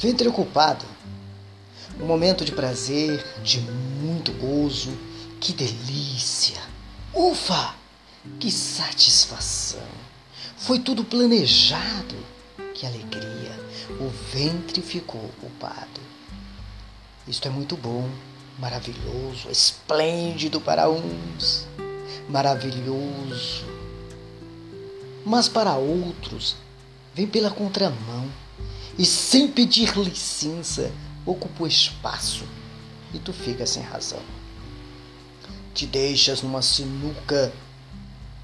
Ventre ocupado. Um momento de prazer, de muito gozo. Que delícia! Ufa! Que satisfação! Foi tudo planejado. Que alegria! O ventre ficou ocupado. Isto é muito bom, maravilhoso, esplêndido para uns, maravilhoso. Mas para outros, vem pela contramão e sem pedir licença ocupa o espaço. E tu fica sem razão. Te deixas numa sinuca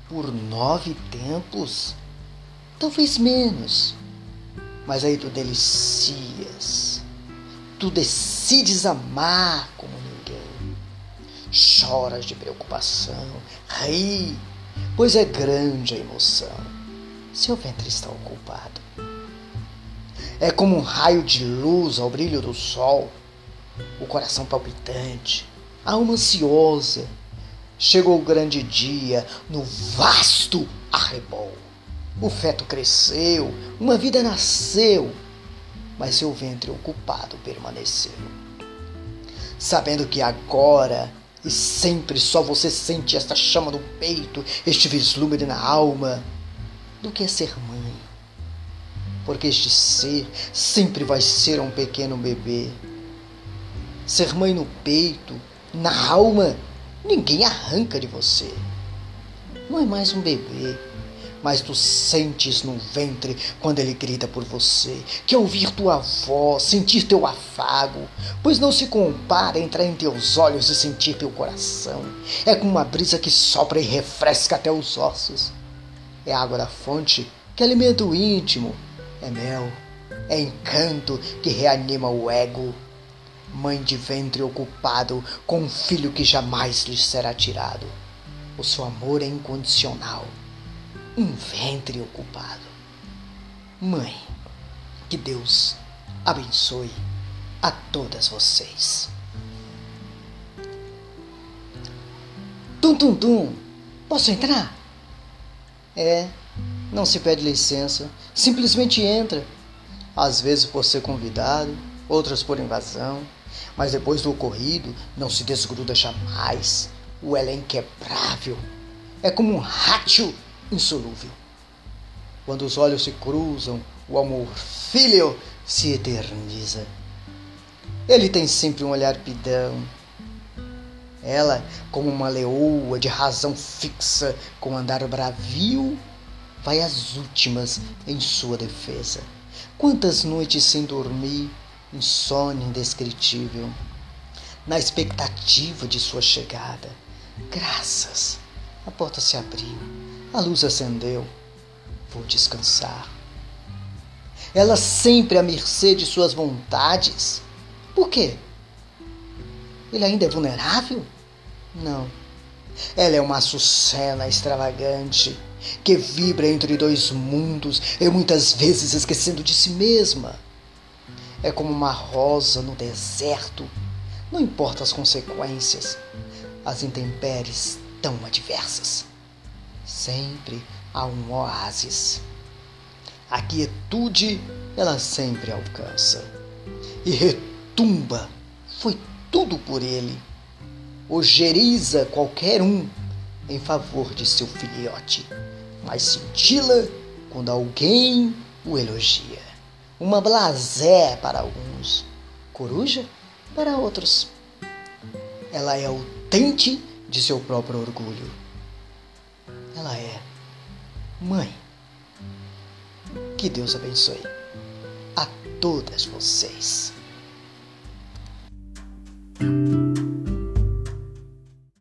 por nove tempos, talvez menos, mas aí tu delicias, tu decides amar como ninguém, choras de preocupação, ri, pois é grande a emoção, seu ventre está ocupado. É como um raio de luz ao brilho do sol, o coração palpitante, a alma ansiosa. Chegou o grande dia no vasto arrebol. O feto cresceu, uma vida nasceu, mas seu ventre ocupado permaneceu. Sabendo que agora e sempre só você sente esta chama no peito, este vislumbre na alma, do que é ser mãe porque este ser sempre vai ser um pequeno bebê. Ser mãe no peito, na alma, ninguém arranca de você. Não é mais um bebê, mas tu sentes no ventre quando ele grita por você. Quer ouvir tua voz, sentir teu afago, pois não se compara entrar em teus olhos e sentir teu coração. É como uma brisa que sopra e refresca até os ossos. É água da fonte que alimenta o íntimo, é mel, é encanto que reanima o ego. Mãe de ventre ocupado com um filho que jamais lhe será tirado. O seu amor é incondicional. Um ventre ocupado. Mãe, que Deus abençoe a todas vocês. Tum, tum, tum. Posso entrar? É, não se pede licença, simplesmente entra. Às vezes por ser convidado, outras por invasão, mas depois do ocorrido não se desgruda jamais. O ela é inquebrável. É como um rátio insolúvel. Quando os olhos se cruzam, o amor filho se eterniza. Ele tem sempre um olhar pidão. Ela, como uma leoa de razão fixa, com andar bravio vai às últimas em sua defesa. Quantas noites sem dormir, insônia indescritível, na expectativa de sua chegada. Graças, a porta se abriu, a luz acendeu. Vou descansar. Ela sempre à mercê de suas vontades. Por quê? Ele ainda é vulnerável? Não. Ela é uma açucena extravagante que vibra entre dois mundos e muitas vezes esquecendo de si mesma. É como uma rosa no deserto, não importa as consequências, as intempéries tão adversas. Sempre há um oásis. A quietude ela sempre alcança e retumba. Foi tudo por ele. Ojeriza qualquer um em favor de seu filhote mas cintila quando alguém o elogia. Uma blasé para alguns, coruja para outros. Ela é o tente de seu próprio orgulho. Ela é mãe. Que Deus abençoe a todas vocês.